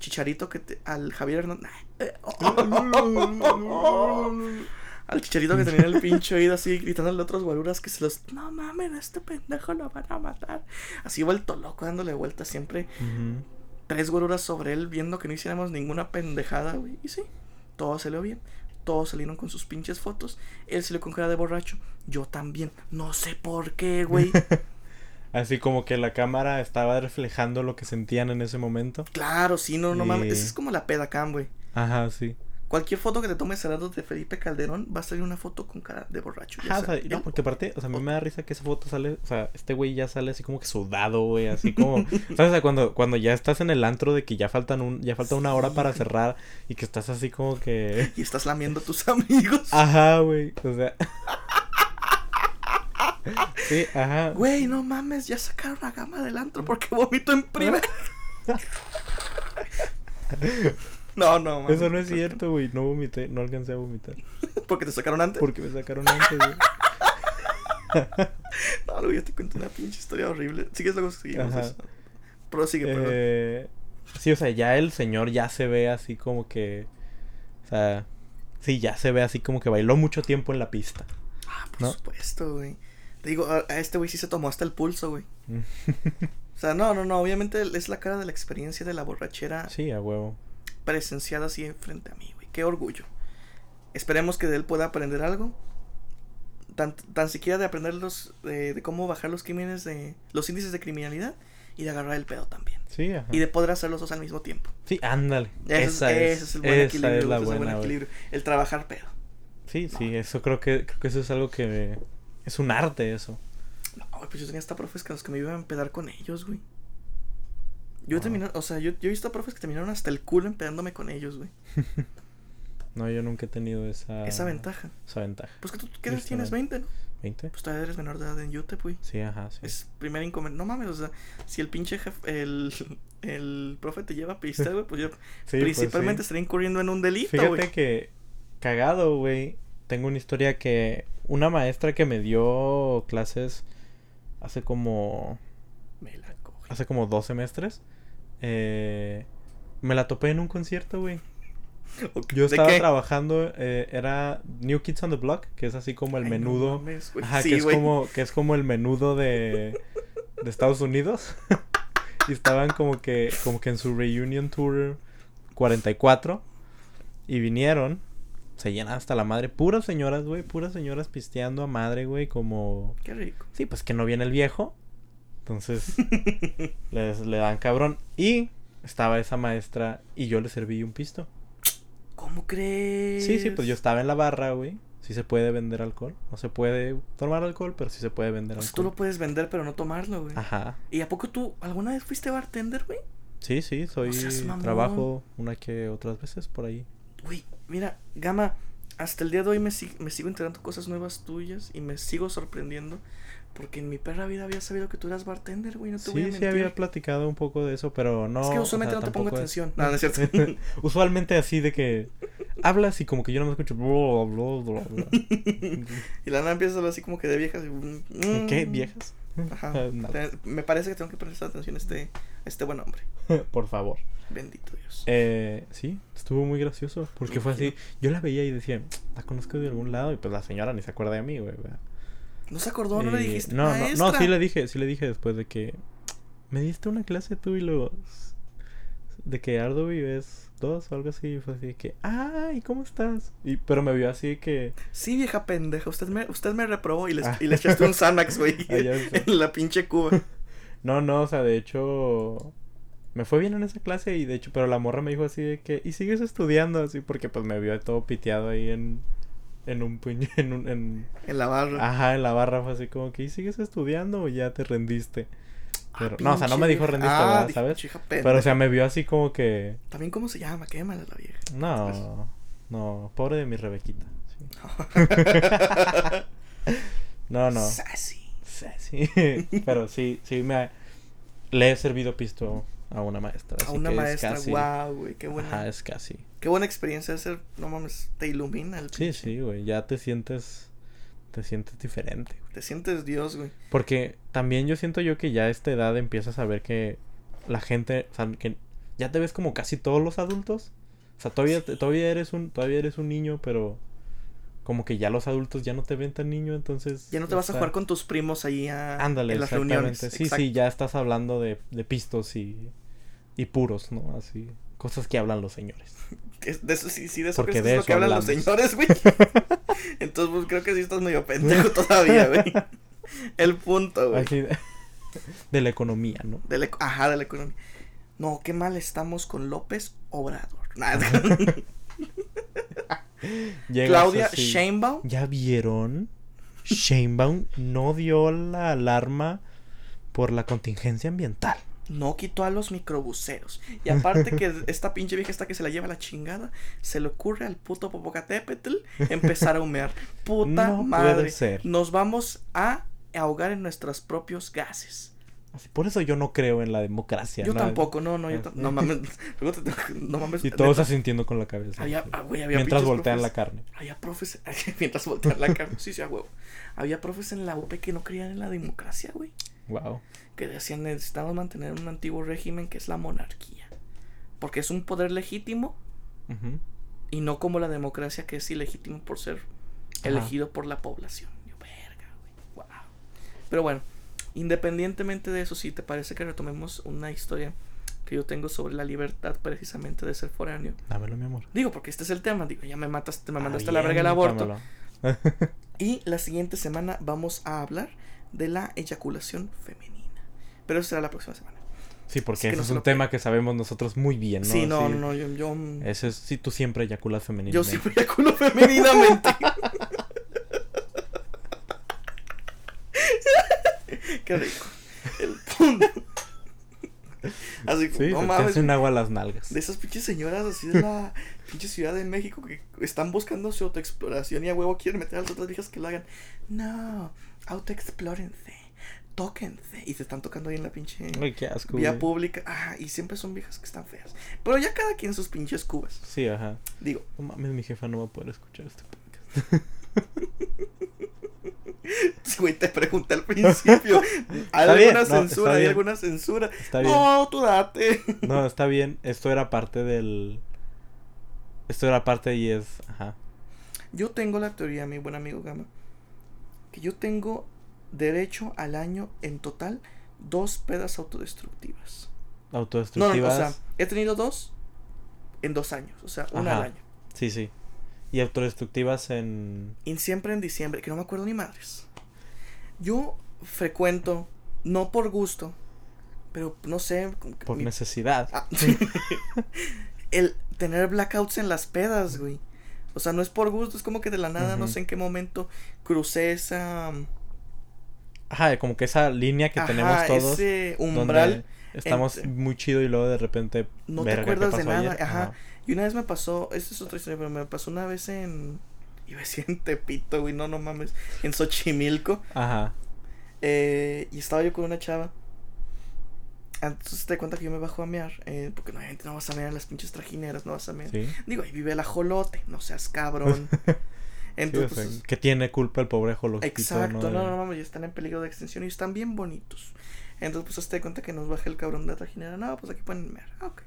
chicharito que te, al Javier Hernández. al chicharito que tenía en el pinche oído así gritándole a otros guaruras que se los no mames, este pendejo lo van a matar. Así vuelto loco dándole vueltas siempre. Ujú. Tres guaruras sobre él viendo que no hiciéramos ninguna pendejada, güey. Y sí, todo salió bien. Todos salieron con sus pinches fotos. Él salió con cara de borracho. Yo también. No sé por qué, güey. Así como que la cámara estaba reflejando lo que sentían en ese momento. Claro, sí, no, no mames. Esa es como la peda cam, güey. Ajá, sí. Cualquier foto que te tomes al lado de Felipe Calderón va a salir una foto con cara de borracho. ya Ajá, o sea, no, porque aparte, o sea, a mí me da risa que esa foto sale, o sea, este güey ya sale así como que sudado, güey, así como, ¿sabes? O sea, cuando, cuando ya estás en el antro de que ya faltan un, ya falta una hora para cerrar y que estás así como que, Y estás lamiendo a tus amigos. ajá, güey, o sea, sí, ajá, Güey, no mames, ya sacaron la gama del antro porque vomito en primera. no, no, mames. eso no es cierto, güey, no vomité, no alcancé a vomitar, Porque te sacaron antes. porque me sacaron antes, güey. No, luego yo te cuento una pinche historia horrible. Sigues luego seguimos Ajá. eso. Prosigue, perdón. Eh, sí, o sea, ya el señor ya se ve así como que, o sea, sí, ya se ve así como que bailó mucho tiempo en la pista. Ah, por ¿no? supuesto, güey. Te digo, a, a este güey sí se tomó hasta el pulso, güey. O sea, no, no, no. Obviamente es la cara de la experiencia de la borrachera Sí, a huevo. Presenciada así frente a mí, güey. Qué orgullo. Esperemos que de él pueda aprender algo. Tan, tan siquiera de aprender los, de cómo bajar los crímenes de los índices de criminalidad y de agarrar el pedo también. Sí, ajá. Y de poder hacer los dos al mismo tiempo. Sí, ándale. Ese es- esa ese es, el buen esa equilibrio. es la ese es el buen buena, equilibrio. El trabajar pedo. Sí, sí, eso creo que creo que eso es algo que es un arte eso. No, pues yo tenía hasta profes con los que me iban a empedar con ellos, güey. Yo Wow. terminé, o sea, yo, yo he visto profes que terminaron hasta el culo empedándome con ellos, güey. No, yo nunca he tenido esa Esa ventaja. Esa ventaja. Pues que tú, ¿qué edad tienes? güey. 20, ¿no? ¿20? Pues todavía eres menor de edad en UTEP, güey. Sí, ajá, sí. Es primer inconveniente. No mames, o sea, si el pinche jefe, el, el profe te lleva a pista, güey, pues yo Sí, pues, principalmente sí. estaría incurriendo en un delito, Fíjate güey. que cagado, güey. Tengo una historia que una maestra que me dio clases hace como Me la coge. hace como dos semestres eh, me la topé en un concierto, güey. Yo ¿de estaba trabajando, eh, era New Kids on the Block, que es así como el Ay, no menudo. mames. Ajá, Sí, que es como, que es como el menudo de, de Estados Unidos. y estaban como que, como que en su reunion tour 44. Y vinieron. Se llenan hasta la madre. Puras señoras, güey. Puras señoras pisteando a madre, güey. Como. Qué rico. Sí, pues que no viene el viejo. Entonces. les, le dan cabrón. Y estaba esa maestra. Y yo le serví un pisto. ¿Cómo crees? Sí, sí, pues yo estaba en la barra, güey. Sí se puede vender alcohol. No se puede tomar alcohol, pero sí se puede vender O sea, tú alcohol. lo puedes vender, pero no tomarlo, güey. Ajá. ¿Y a poco tú alguna vez fuiste bartender, güey? Sí, sí, soy trabajo una que otras veces por ahí. Güey, mira, Gama, hasta el día de hoy me, sig- me sigo enterando cosas nuevas tuyas y me sigo sorprendiendo. Porque en mi perra vida había sabido que tú eras bartender, güey, no te voy a Sí, mentir. sí había platicado un poco de eso, pero no. es que o usualmente sea, no te pongo es- atención. No, no es cierto. Usualmente así de que hablas y como que yo no me escucho. bla, bla, bla, bla. y la nana empieza a hablar así como que de viejas. y, mm, ¿Qué? ¿Viejas? Ajá. No, Me parece que tengo que prestar atención a este, a este buen hombre. por favor. Bendito Dios. Eh, sí, estuvo muy gracioso. Porque fue así. Yo la veía y decía, la conozco de algún lado. Y pues la señora ni se acuerda de mí, güey. ¿verdad? ¿No se acordó? ¿No le Y- dijiste? No, no, no, sí le dije, sí le dije después de que me diste una clase tú y luego de que Ardo vives dos o algo así y fue así de que, ay, ¿cómo estás? Y pero me vio así que Sí, vieja pendeja. Usted me, usted me reprobó y le, Ah. y le echaste un Xanax, güey. Ah, en la pinche cuba. no, no, o sea, de hecho me fue bien en esa clase y de hecho, pero la morra me dijo así de que, "¿Y sigues estudiando?" así porque pues me vio todo piteado ahí en en un puño en un en En la barra. ajá, en la barra fue así como que, "¿Y sigues estudiando o ya te rendiste?" Ah, Pero no, o sea, no me dijo rendiste, Ah, ¿sabes? Pero o sea, me vio así como que También, ¿cómo se llama? Quémala la vieja. No, no, pobre de mi Rebequita. sí. No, no. Sassy. Sí. Pero sí, sí me ha- le he servido pisto a una maestra. A así una que maestra, casi- wow, güey. Qué buena. Ajá, es casi. Qué buena experiencia de ser. No mames, te ilumina el Sí, sí, güey. Ya te sientes. te sientes diferente. Te sientes Dios, güey. Porque también yo siento yo que ya a esta edad empiezas a ver que la gente, o sea, que ya te ves como casi todos los adultos. O sea, todavía, Sí. todavía eres un, todavía eres un niño, pero como que ya los adultos ya no te ven tan niño, entonces. Ya no te vas a jugar con tus primos ahí a, Ándale, en las exactamente. reuniones. Sí, Exacto. sí, ya estás hablando de, de pistos y, y puros, ¿no? Así. Cosas que hablan los señores. Es- De eso sí, sí, de eso Porque de que es lo que hablan los señores, güey. Entonces, pues creo que sí estás medio pendejo todavía, güey. El punto, güey. De, la economía, ¿no? De la ajá, de la economía. No, qué mal estamos con López Obrador. Claudia así, Sheinbaum. ¿Ya vieron? Sheinbaum no dio la alarma por la contingencia ambiental. No quitó a los microbuseros. Y aparte que esta pinche vieja esta que se la lleva la chingada, se le ocurre al puto Popocatépetl empezar a humear. Puta No puede madre. ser. Nos vamos a ahogar en nuestros propios gases. Por eso yo no creo en la democracia. Yo ¿no? tampoco, no, no, yo Ah, no mames, luego te- no mames. Y todos asintiendo con la cabeza. había, ah, güey, había Mientras voltean la carne. Había profes, mientras voltean la carne, sí, sí, a huevo. Había profes en la UP que no creían en la democracia, güey. Wow. Que decían necesitamos mantener un antiguo régimen que es la monarquía. Porque es un poder legítimo y no como la democracia que es ilegítimo por ser Ajá. elegido por la población. Yo, verga, güey. Wow. Pero bueno, independientemente de eso, si te parece que retomemos una historia que yo tengo sobre la libertad precisamente de ser foráneo. Dámelo, mi amor. Digo, porque este es el tema. Digo, ya me mataste, me Ah, mandaste a la verga el aborto. Y la siguiente semana vamos a hablar de la eyaculación femenina. Pero eso será la próxima semana. Sí, porque que ese no es un tema que sabemos nosotros muy bien, ¿no? sí, no, no, yo, yo, Eso es, sí, tú siempre eyaculas femenino. yo siempre eyaculo femeninamente. Qué rico. El punto. Así como, Sí, no mames. hacen agua a las nalgas. De esas pinches señoras así de la pinche Ciudad de México que están buscando su autoexploración y a huevo quieren meter a las otras viejas que lo hagan. No, autoexplórense, tóquense. Y se están tocando ahí en la pinche Ay, qué asco, vía güey. pública. Ah, y siempre son viejas que están feas. Pero ya cada quien sus pinches cubas. Sí, ajá. Digo, No mames, mi jefa no va a poder escuchar este podcast. güey te pregunté al principio, ¿hay bien, alguna no, censura? ¿Hay bien. alguna censura? Está bien. No, tú date. No, está bien. Esto era parte del. Esto era parte y es. Ajá. Yo tengo la teoría, mi buen amigo Gama, que yo tengo derecho al año en total dos pedas autodestructivas. No, no, Autodestructivas. no, o sea, he tenido dos en dos años, o sea, una Ajá. al año. Sí, sí. Y autodestructivas en. Y siempre en diciembre, que no me acuerdo ni madres. Yo frecuento, no por gusto, pero no sé. Por mi- necesidad. Ah, el tener blackouts en las pedas, güey. O sea, no es por gusto, es como que de la nada, no sé en qué momento crucé esa. Ajá, como que esa línea que ajá, tenemos todos. ese umbral. Estamos muy chido y luego de repente. No te verga, ¿qué acuerdas de nada, ayer? ajá. Y una vez me pasó, esta es otra historia, pero me pasó una vez en. Iba a decir en Tepito, güey, no, no mames. En Xochimilco. Ajá. Eh, y estaba yo con una chava. Entonces te cuenta que yo me bajo a mear. eh, porque no, obviamente no vas a mear las pinches trajineras, no vas a mear. Sí. Digo, ahí vive el ajolote, no seas cabrón. Sí, Entonces, o sea, pues, que tiene culpa el pobre jolotito, exacto, no, De- no, mames, ya están en peligro de extinción y están bien bonitos. Entonces, pues, hazte de cuenta que nos baja el cabrón de la trajinera. No, pues aquí pueden mear. Ah, ok.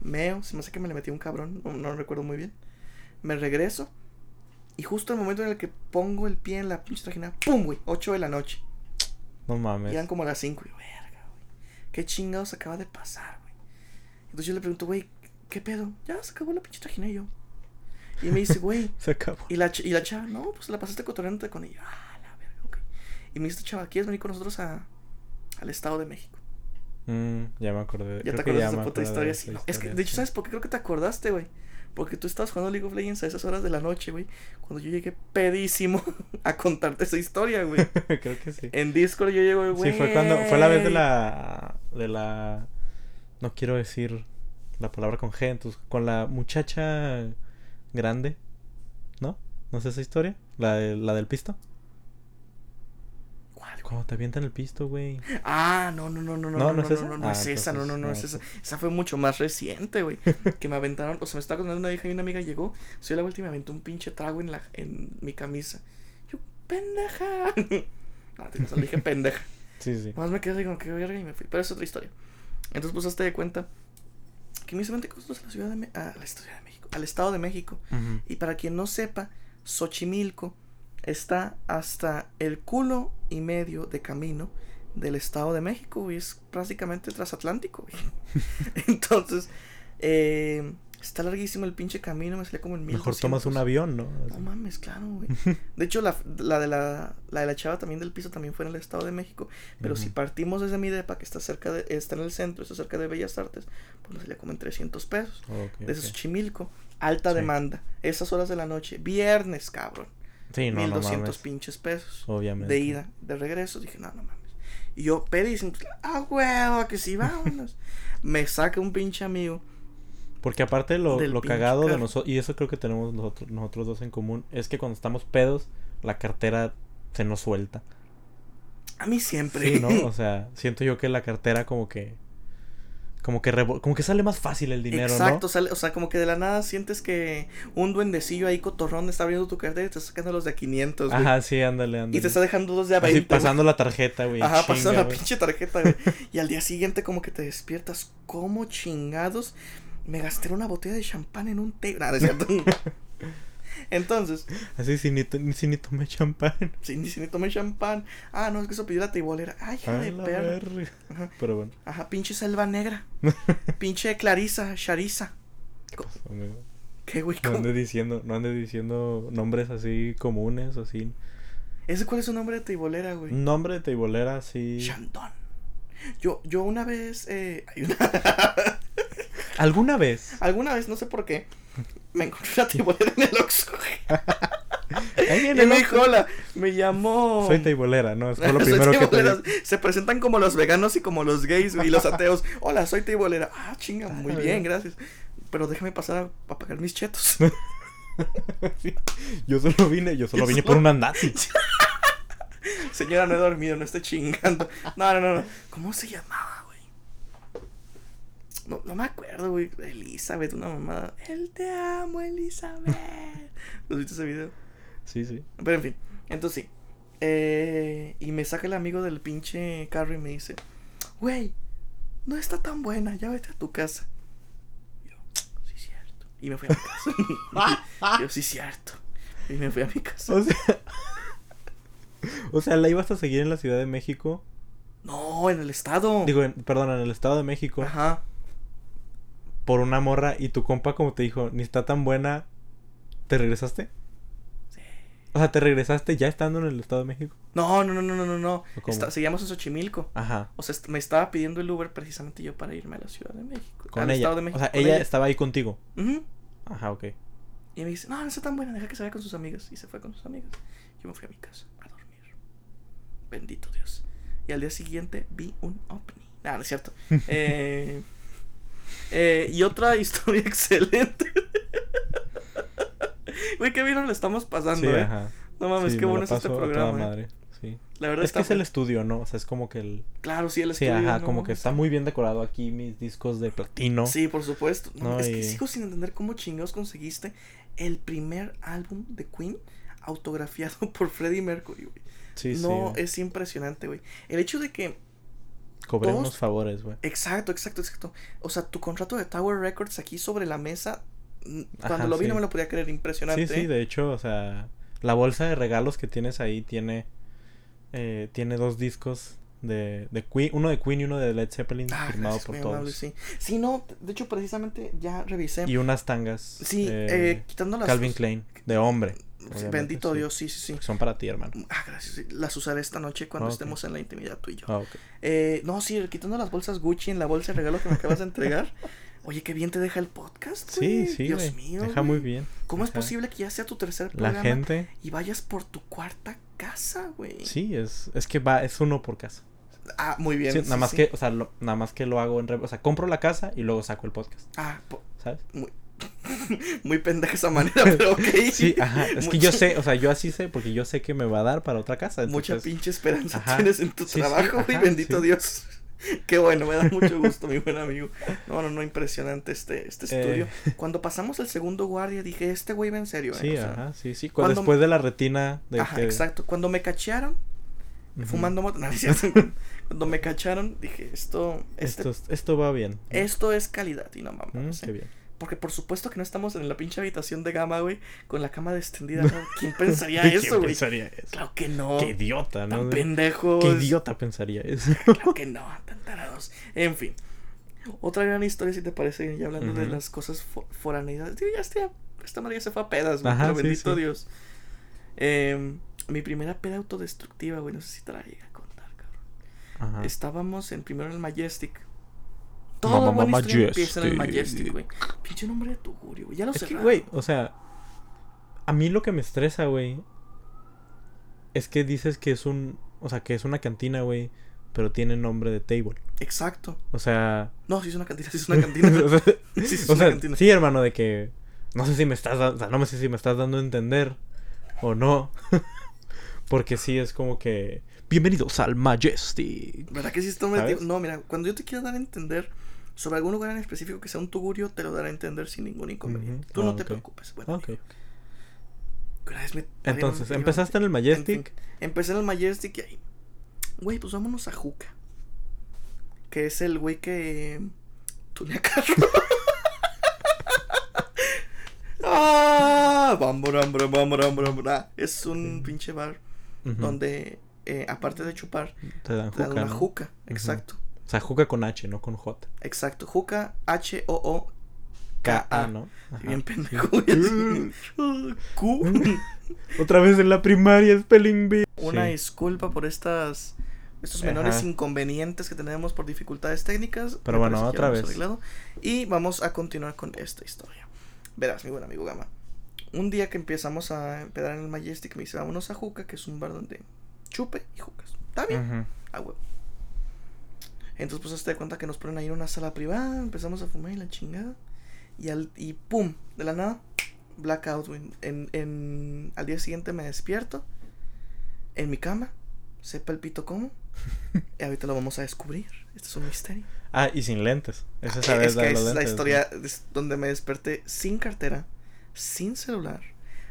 Meo, se me hace que me le metí un cabrón, no, no recuerdo muy bien. Me regreso. Y justo el momento en el que pongo el pie en la pinche trajinera, ¡pum, güey! 8 de la noche. No Y mames. eran como las 5. Y verga, güey. ¿Qué chingados acaba de pasar, güey? Entonces yo le pregunto, güey, ¿qué pedo? Ya se acabó la pinche trajinera y yo. Y me dice, güey. Se acabó. Y la, y la chava, no, pues la pasaste cotorreándote con ella. Ah, la verga, ok. Y me dice, chava, ¿quieres venir con nosotros a, al Estado de México? Mm, ya me acordé. Ya creo te acuerdas de esa puta historia. Sí, no, es que, de hecho, sí. ¿sabes por qué creo que te acordaste, güey? Porque tú estabas jugando League of Legends a esas horas de la noche, güey. Cuando yo llegué pedísimo a contarte esa historia, güey. creo que sí. En Discord yo llego, güey. Sí, fue cuando. Fue la vez de la. De la. No quiero decir la palabra con G, entonces. Con la muchacha grande. ¿No? ¿No es esa historia? La, de- la del pisto. ¿Cuál, Cuando te avientan el pisto, güey. Ah, no, no, no, no, no, No, no, ¿no no, es no, esa? no, no Ah, es esa, no, no, no, es esa. Esa fue mucho más reciente, güey. Que me aventaron, o sea, me estaba contando una hija y una amiga llegó, soy la última y me aventó un pinche trago en la, en mi camisa. Yo, pendeja. No, te le dije pendeja. Sí, sí. Más me quedé así como que verga y me fui. Pero es otra historia. Entonces, pues, hazte de cuenta que me hice 20 costos a la Ciudad de, a la Ciudad de México, al Estado de México. Ujú. Y para quien no sepa, Xochimilco está hasta el culo y medio de camino del Estado de México y es prácticamente transatlántico. Entonces, eh, está larguísimo el pinche camino, me salía como en Mejor tomas un 1200. avión, ¿no? No mames, claro, güey. De hecho, la, la de la, la de la chava también del piso también fue en el Estado de México. Pero si partimos desde mi depa, que está cerca de, está en el centro, está cerca de Bellas Artes, pues nos salía como en 300 pesos. Desde. Xochimilco, alta Sí. demanda. Esas horas de la noche, viernes, cabrón. Sí, no, no 1200 mames. pinches pesos. Obviamente. De ida, de regreso, dije, no, no mames. Y yo pedí, dicen, ah, huevo, que sí, vámonos. Me saca un pinche amigo. Porque aparte lo, lo cagado de nosotros, y eso creo que tenemos nosotros, nosotros dos en común, es que cuando estamos pedos, la cartera se nos suelta. A mí siempre. Sí, ¿no? O sea, siento yo que la cartera como que... Como que, como que sale más fácil el dinero, Exacto, ¿no? sale, o sea, como que de la nada sientes que un duendecillo ahí cotorrón está abriendo tu cartera y te está sacando los de 500, güey. Ajá, sí, ándale, ándale. Y te está dejando dos de a Así 20. güey. pasando la tarjeta, güey. Ajá, chinga, pasando la pinche tarjeta, güey. Y al día siguiente como que te despiertas como chingados. Me gasté una botella de champán en un té. Nada, es cierto. Entonces, Así, si ni, si ni tomé champán. si ni, si ni tomé champán. Ah, no, es que eso pidió la tibolera. Ay, hija A de perra. Ajá. Pero bueno. Ajá, pinche selva negra. pinche Clarisa, Sharisa. ¿Qué pasó, amigo? ¿Qué, güey? No andes diciendo, no andes diciendo nombres así comunes así. ¿Ese cuál es su nombre de tibolera, güey? Un nombre de teibolera así. Chandon. Yo, yo una vez, eh, hay una- ¿Alguna vez? alguna vez, no sé por qué, me encontré una tibolera en el Oxxo. Ahí Y me dijo, hola, me llamo... Soy teibolera, ¿no? Es lo primero que te. Se presentan como los veganos y como los gays y los ateos. Hola, soy teibolera. Ah, chinga, muy Ah, bien, bien. gracias. Pero déjame pasar a, a pagar mis chetos. Sí. Yo solo vine, yo solo Yo vine solo- por un andati. Señora, no he dormido, no estoy chingando. No, no, no, no. ¿Cómo se llamaba? No, no me acuerdo, güey. Elizabeth, una mamada. Él te amo, Elizabeth. ¿Lo viste ese video? Sí, sí. Pero en fin, entonces sí. Eh, y me saca el amigo del pinche carro y me dice, güey, no está tan buena, ya vete a tu casa. Y yo, sí, cierto. Y me fui a mi casa. yo, sí, cierto. Y me fui a mi casa. O sea, o sea, la ibas a seguir en la Ciudad de México. No, en el estado. Digo, en- perdón, en el Estado de México. Ajá. Por una morra y tu compa como te dijo, ni está tan buena. ¿Te regresaste? Sí. O sea, ¿te regresaste ya estando en el Estado de México? No, no, no, no, no, no. Está- seguíamos en Xochimilco. Ajá. O sea, me estaba pidiendo el Uber precisamente yo para irme a la Ciudad de México. Con al ella. Estado de México. O sea, ella, estaba ahí contigo. Ujú. Ajá, ok. Y me dice, no, no está tan buena, deja que se vaya con sus amigas. Y se fue con sus amigas. Yo me fui a mi casa a dormir. Bendito Dios. Y al día siguiente vi un ovni. No es cierto. Eh, eh, y otra historia excelente. Güey, qué bien nos lo estamos pasando, Sí, eh. ajá. No mames, Sí, qué bueno es este programa. eh. madre, sí. La verdad Es que es el estudio, ¿no? O sea, es como que el... Claro, sí, el Sí, estudio. ajá, no como que está muy bien decorado aquí mis discos de platino. Sí, por supuesto. No, No, es que sigo sin entender cómo chingados conseguiste el primer álbum de Queen autografiado por Freddie Mercury, güey. Sí, sí. no, es impresionante, güey. El hecho de que. Cobré todos- unos favores, güey. Exacto, exacto, exacto. O sea, tu contrato de Tower Records aquí sobre la mesa. Cuando Ajá, lo vi sí. no me lo podía creer, impresionante. Sí, sí, de hecho, o sea, la bolsa de regalos que tienes ahí tiene eh, tiene dos discos de, de Queen, uno de Queen y uno de Led Zeppelin Ah, firmado por todos. amable, sí. Sí, no, de hecho, precisamente ya revisé. Y unas tangas. sí, eh, eh, quitando las. Calvin Klein, de hombre. Obviamente, Bendito sí. Dios, sí, sí, sí. Son para ti, hermano. Ah, gracias. Las usaré esta noche cuando Ah, estemos en la intimidad tú y yo. Ah, ok. Eh, no, sí, quitando las bolsas Gucci en la bolsa de regalo que me acabas de entregar. Oye, qué bien te deja el podcast. Sí, güey. sí, Dios mío. Deja muy bien. ¿Cómo es posible que ya sea tu tercer La programa gente, y vayas por tu cuarta casa, güey? sí, es, es que va, es uno por casa. Ah, muy bien. Sí, sí, nada más sí. que, o sea, lo- nada más que lo hago en, re- o sea, compro la casa y luego saco el podcast, Ah, ¿sabes? muy, Muy pendeja esa manera, pero ok. Sí, ajá. Es que yo sé, o sea, yo así sé, porque yo sé que me va a dar para otra casa. Mucha entonces- pinche esperanza Ajá. tienes en tu Sí, sí, trabajo, güey. ajá, Bendito sí. Dios. Qué bueno, me da mucho gusto, mi buen amigo. No, no, no, impresionante este, este Eh. estudio. Cuando pasamos el segundo guardia, dije, este güey va en serio, eh. Sí, O sea, ajá, sí, sí. cu- cuando- Después de la retina de Ajá, que- exacto. Cuando me cachearon, fumando moto, no. Cuando me cacharon, dije, esto, este, Esto, es- esto va bien. esto es calidad y no mames. Mm, ¿eh? qué bien. Porque por supuesto que no estamos en la pinche habitación de gama, güey, con la cama extendida, ¿no? ¿Quién pensaría ¿Quién eso, güey? pensaría eso? Claro que no. Qué idiota, ¿no? Tan pendejos. Qué idiota pensaría eso. Claro que no, tan tarados. En fin. Otra gran historia, si te parece, ya hablando de las cosas fo foraneidades. Digo, ya está, esta María se fue a pedas, güey, Ajá, sí, bendito sí. Dios. Em, mi primera peda autodestructiva, güey, no sé si te la llegué a contar, cabrón. Ajá. Estábamos en primero en el Majestic. Todo mamá, historia empieza en el Majestic. Majestic, güey. Pinche nombre de tugurio, güey. Ya lo Es que, cerraron. güey, o sea, a mí lo que me estresa, güey, es que dices que es un, o sea, que es una cantina, güey, pero tiene nombre de table. Exacto. O sea, No, sí es una cantina, sí es una cantina. o sea, sí es o una sea, cantina. sí, hermano, de que no sé si me estás, o sea, no sé si me estás dando a entender o no. Porque sí es como que bienvenidos al Majestic. ¿Verdad que sí está ti? No, mira, cuando yo te quiero dar a entender sobre algún lugar en específico que sea un tugurio, te lo daré a entender sin ningún inconveniente. Tú Ah, no te ok. preocupes. Bueno, me- Entonces, empezaste en el en Majestic. fin, empecé en el Majestic y ahí. Güey, pues vámonos a Juca. Que es el güey que. Tunea carro. ah. Ah, Es un pinche bar donde, eh, aparte de chupar, te dan te dan juca, una ¿no? juca. Exacto. O sea, juca con H, no con J. Exacto. Juca, H-O-O. K-A, ¿no? Ajá. Bien pendejo. Q. Otra vez en la primaria, Spelling Bee. Una Sí. disculpa por estas estos menores Ajá. inconvenientes que tenemos por dificultades técnicas. Pero bueno, otra vez. arreglado. Y vamos a continuar con esta historia. Verás, mi buen amigo Gama. Un día que empezamos a empedar en el Majestic, me dice, vámonos a Juca, que es un bar donde chupe y jucas. ¿Está bien? Ujú. A huevo. Entonces, pues, hazte de cuenta que nos ponen ahí en una sala privada, empezamos a fumar y la chingada. Y, al, y pum, de la nada, blackout, güey. En, en, al día siguiente me despierto, en mi cama, sepa el pito cómo. y ahorita lo vamos a descubrir. Esto es un misterio. Ah, y sin lentes. Esa es, es que es la historia donde me desperté sin cartera, sin celular,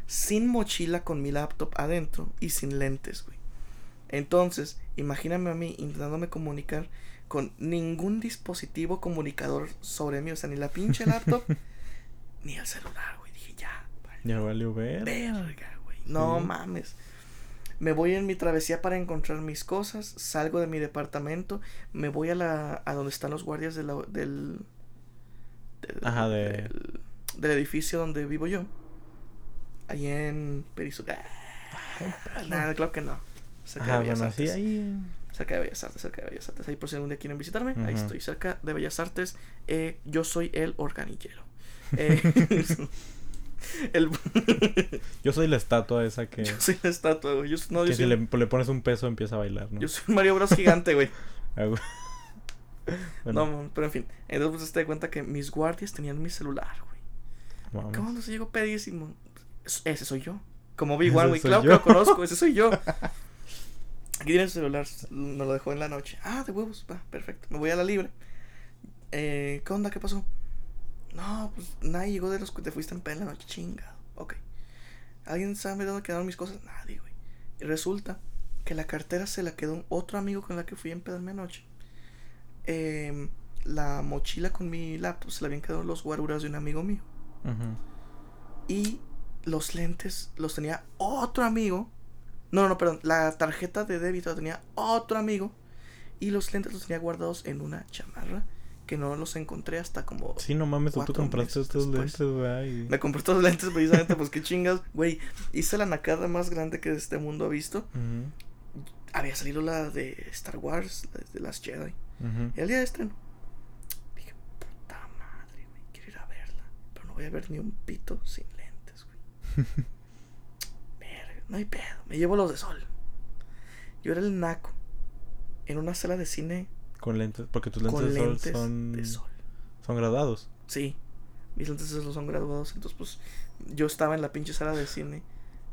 sin mochila con mi laptop adentro y sin lentes, güey. Entonces, imagíname a mí intentándome comunicar con ningún dispositivo comunicador sobre mí, o sea, ni la pinche laptop, ni el celular, güey. Dije, ya, vale, Ya valió ver. verga, güey. No Sí. mames. Me voy en mi travesía para encontrar mis cosas, salgo de mi departamento, me voy a la a donde están los guardias de la- del, del Ajá, de- del, del edificio donde vivo yo. Ahí en Perizo. Nada, claro que no. Ajá, bueno, sí, Artes. ahí. Cerca de Bellas Artes, cerca de Bellas Artes. Ahí por si algún día quieren visitarme, ahí estoy, cerca de Bellas Artes. Eh, yo soy el organillero. Eh, el, Yo soy la estatua esa que, yo soy la estatua, güey. Yo, no, yo que si soy, le, le pones un peso empieza a bailar, ¿no? yo soy Mario Bros gigante, güey. Bueno, No, pero en fin. Entonces pues, te das cuenta que mis guardias tenían mi celular, güey. vamos. ¿Cómo no se llegó pedísimo? Es- Ese soy yo. Como Ese One, güey. Claro que lo conozco, ese soy yo. Aquí tiene su celular, me lo dejó en la noche. Ah, de huevos, va, perfecto. Me voy a la libre. Eh, ¿Qué onda? ¿Qué pasó? No, pues nadie llegó de los que te fuiste en pena la noche, chingado. Ok. ¿Alguien sabe dónde quedaron mis cosas? Nadie, güey. Y resulta que la cartera se la quedó otro amigo con la que fui a empedarme anoche. Em, la mochila con mi laptop se la habían quedado los guaruras de un amigo mío. Ujú. Y los lentes los tenía otro amigo. No, no, perdón. La tarjeta de débito la tenía otro amigo. Y los lentes los tenía guardados en una chamarra. Que no los encontré hasta como. Sí, no mames, tú, compraste estos después. lentes, güey. Me compré estos lentes precisamente, pues qué chingas. Güey, hice la nacada más grande que este mundo ha visto. Había salido la de Star Wars, la de las Jedi. ujú. El día de estreno. Dije, puta madre, güey, quiero ir a verla. Pero no voy a ver ni un pito sin lentes, güey. No hay pedo. Me llevo los de sol. Yo era el naco. En una sala de cine Con lentes, porque tus lentes, con de sol lentes son, de sol. son graduados. Sí. Mis lentes de sol son graduados. Entonces, pues, yo estaba en la pinche sala de cine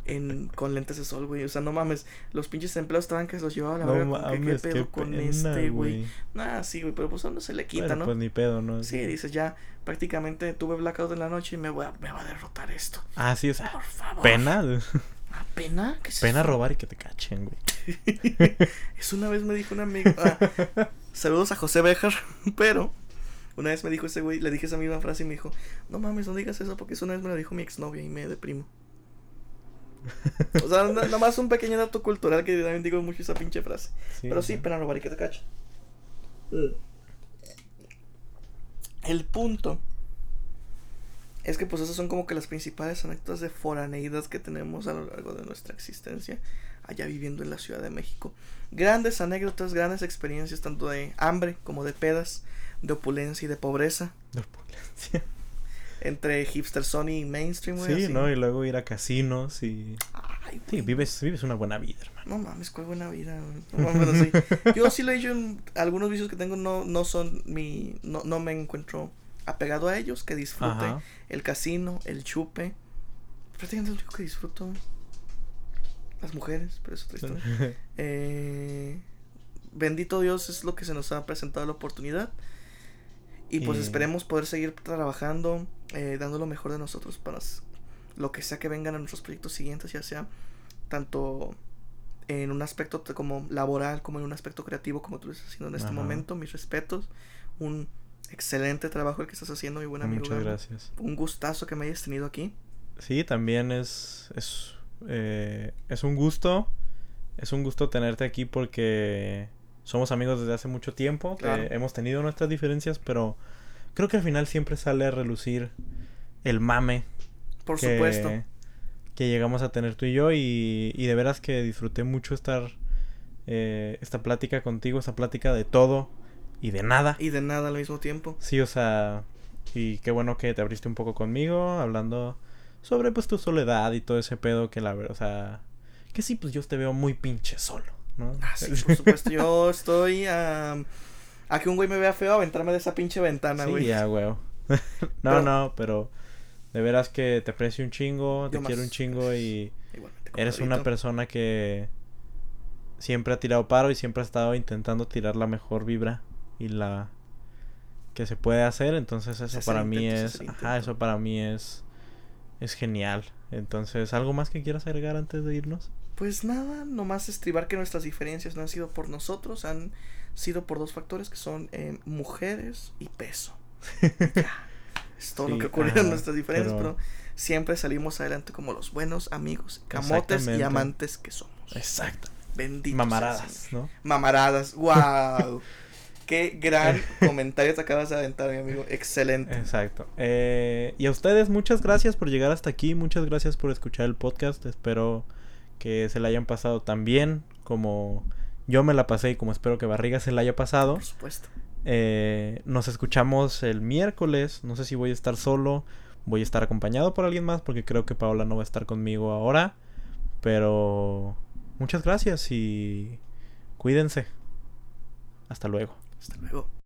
en, con lentes de sol, güey. O sea, no mames. Los pinches empleados estaban que se los llevaba a la No verga. mames, ¿Qué qué pedo con pena, este, güey? Nah, sí, güey. Pero pues, no se le quita, Bueno, ¿no? pues ni pedo, ¿no? Sí, dices, ya prácticamente tuve blackout en la noche y me, voy a- me va a derrotar esto. Ah, sí, o sea, Por favor. pena. ¿Ah, ¿Pena? ¿Qué es Pena eso? robar y que te cachen, güey. Eso una vez me dijo un amigo. ah, saludos a José Bejar, pero una vez me dijo ese güey, le dije esa misma frase y me dijo, no mames, no digas eso porque eso una vez me lo dijo mi exnovia y me deprimo. O sea, na- nada más un pequeño dato cultural que también digo mucho esa pinche frase. Sí, Pero sí, pena robar y que te cachen. El punto es que pues esas son como que las principales anécdotas de foraneidad que tenemos a lo largo de nuestra existencia allá viviendo en la Ciudad de México. Grandes anécdotas, grandes experiencias tanto de hambre como de pedas, de opulencia y de pobreza De opulencia. entre hipster Sony y mainstream. güey, Sí, así. ¿no? Y luego ir a casinos y... Ay, Sí, vives, vives una buena vida, hermano. No mames, cuál buena vida. güey. No mames, así. Yo sí lo he hecho en algunos vicios que tengo no, no son mi. No, no me encuentro apegado a ellos, que disfrute. Ajá. El casino, el chupe. Prácticamente lo único que disfruto. Las mujeres, pero es otra historia. Eh, bendito Dios es lo que se nos ha presentado la oportunidad. Y pues Y- esperemos poder seguir trabajando, eh, dando lo mejor de nosotros para lo que sea que vengan a nuestros proyectos siguientes, ya sea tanto en un aspecto como laboral como en un aspecto creativo como tú estás haciendo en este Ajá. momento. Mis respetos. Un excelente trabajo el que estás haciendo, mi buen amigo. Muchas gracias. Un gustazo que me hayas tenido aquí. Sí, también es, es, eh, es un gusto. Es un gusto tenerte aquí porque somos amigos desde hace mucho tiempo. Claro. hemos tenido nuestras diferencias, pero creo que al final siempre sale a relucir el mame Por que, supuesto. que llegamos a tener tú y yo. Y, y de veras que disfruté mucho estar eh, esta plática contigo, esta plática de todo y de nada. Y de nada al mismo tiempo. Sí, o sea, y qué bueno que te abriste un poco conmigo, hablando sobre pues tu soledad y todo ese pedo que la verdad, o sea, que sí, pues yo te veo muy pinche solo, ¿no? Ah, sí, por supuesto. Yo estoy a, a que un güey me vea feo aventarme de esa pinche ventana, Sí, güey. ya, güey. no, Pero- no, pero de veras que te aprecio un chingo, te Yo quiero más, un chingo y eres una persona que siempre ha tirado paro y siempre ha estado intentando tirar la mejor vibra y la que se puede hacer, entonces eso para mí es, ajá, eso para mí es es genial. Entonces, ¿algo más que quieras agregar antes de irnos? Pues nada, nomás estribar que nuestras diferencias no han sido por nosotros, han sido por dos factores que son eh, mujeres y peso. Ya. Es todo lo que ocurre ajá, en nuestras diferencias, pero- pero... siempre salimos adelante como los buenos amigos, camotes y amantes que somos. Exacto. Bendito. sea el Mamaradas. ¿no? Mamaradas, wow. Qué gran comentario te acabas de aventar, mi amigo. Excelente. Exacto. Eh, y a ustedes, muchas gracias por llegar hasta aquí. Muchas gracias por escuchar el podcast. Espero que se la hayan pasado tan bien como yo me la pasé y como espero que Barriga se la haya pasado. Por supuesto. Eh, nos escuchamos el miércoles. No sé si voy a estar solo. Voy a estar acompañado por alguien más porque creo que Paola no va a estar conmigo ahora. Pero muchas gracias y cuídense. Hasta luego. Hasta luego.